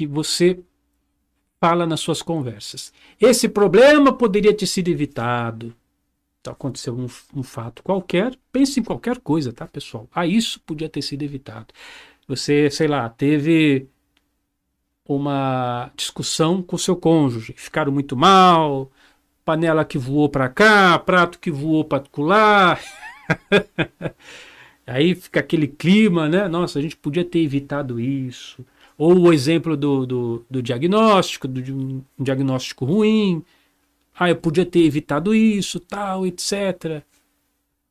que você fala nas suas conversas. Esse problema poderia ter sido evitado. Então, aconteceu um, um fato qualquer, pense em qualquer coisa, tá, pessoal? Ah, isso podia ter sido evitado. Você, sei lá, teve uma discussão com seu cônjuge, ficaram muito mal, panela que voou para cá, prato que voou para lá. Aí fica aquele clima, né? Nossa, a gente podia ter evitado isso. Ou o exemplo do, do, do diagnóstico, do, de um diagnóstico ruim. Ah, eu podia ter evitado isso, tal, etc.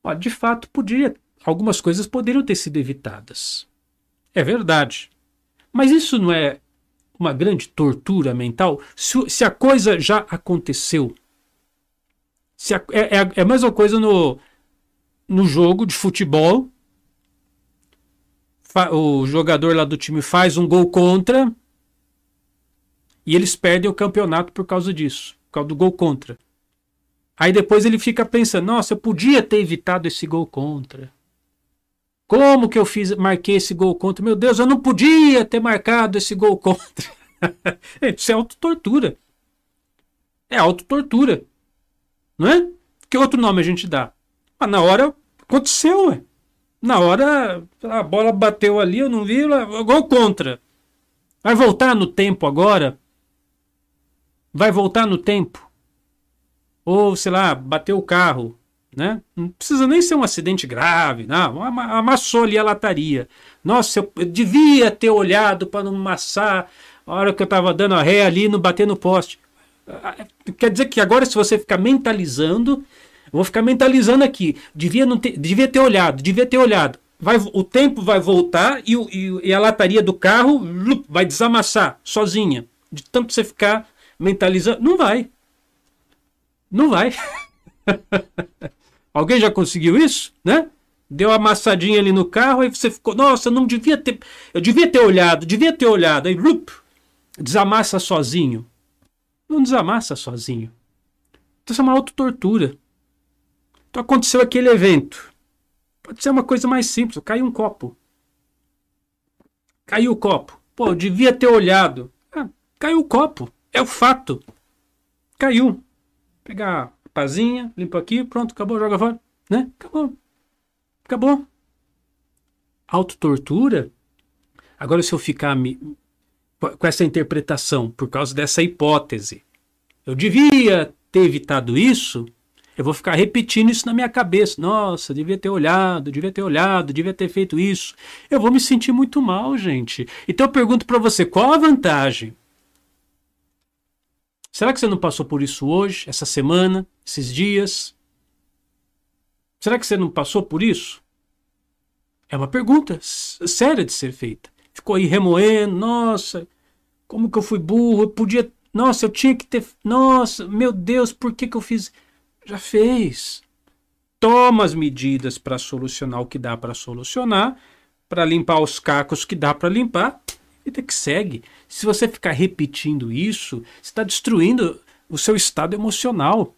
Ó, de fato, podia. Algumas coisas poderiam ter sido evitadas. É verdade. Mas isso não é uma grande tortura mental? Se, se a coisa já aconteceu. Se a, é, é, é a mesma coisa no, no jogo de futebol o jogador lá do time faz um gol contra e eles perdem o campeonato por causa disso, por causa do gol contra. Aí depois ele fica pensando: nossa, eu podia ter evitado esse gol contra. Como que eu fiz, marquei esse gol contra? Meu Deus, eu não podia ter marcado esse gol contra. Isso é autotortura. É autotortura. Não é? Que outro nome a gente dá? Ah, na hora aconteceu, ué. Na hora, a bola bateu ali, eu não vi, gol contra. Vai voltar no tempo agora? Vai voltar no tempo? Ou, sei lá, bateu o carro, né? Não precisa nem ser um acidente grave, não. Amassou ali a lataria. Nossa, eu, devia ter olhado para não amassar a hora que eu estava dando a ré ali, não bater no poste. Ah, quer dizer que agora, se você ficar mentalizando, eu vou ficar mentalizando aqui. Devia, não ter, devia ter olhado, devia ter olhado. Vai, o tempo vai voltar e, e, e a lataria do carro vai desamassar sozinha. De tanto você ficar mentalizando. Não vai. Não vai. Alguém já conseguiu isso? Né? Deu uma amassadinha ali no carro, aí você ficou, nossa, não devia ter. Eu devia ter olhado, devia ter olhado. Aí lup, desamassa sozinho. Não desamassa sozinho. Então isso é uma autotortura. Então aconteceu aquele evento. Pode ser uma coisa mais simples, caiu um copo. Caiu o copo. Pô, eu devia ter olhado. Ah, caiu o copo. É o fato. Caiu. Pegar a pazinha, limpa aqui, pronto, acabou, joga fora. Né? Acabou. Acabou. Autotortura. Agora, se eu ficar me, com essa interpretação, por causa dessa hipótese, eu devia ter evitado isso, eu vou ficar repetindo isso na minha cabeça. Nossa, devia ter olhado, devia ter olhado, devia ter feito isso. Eu vou me sentir muito mal, gente. Então eu pergunto para você, qual a vantagem? Será que você não passou por isso hoje, essa semana, esses dias? Será que você não passou por isso? É uma pergunta séria de ser feita. Ficou aí remoendo, nossa, como que eu fui burro, eu podia, nossa, eu tinha que ter, nossa, meu Deus, por que que eu fiz já fez. Toma as medidas para solucionar o que dá para solucionar, para limpar os cacos que dá para limpar, e que segue. Se você ficar repetindo isso, está destruindo o seu estado emocional.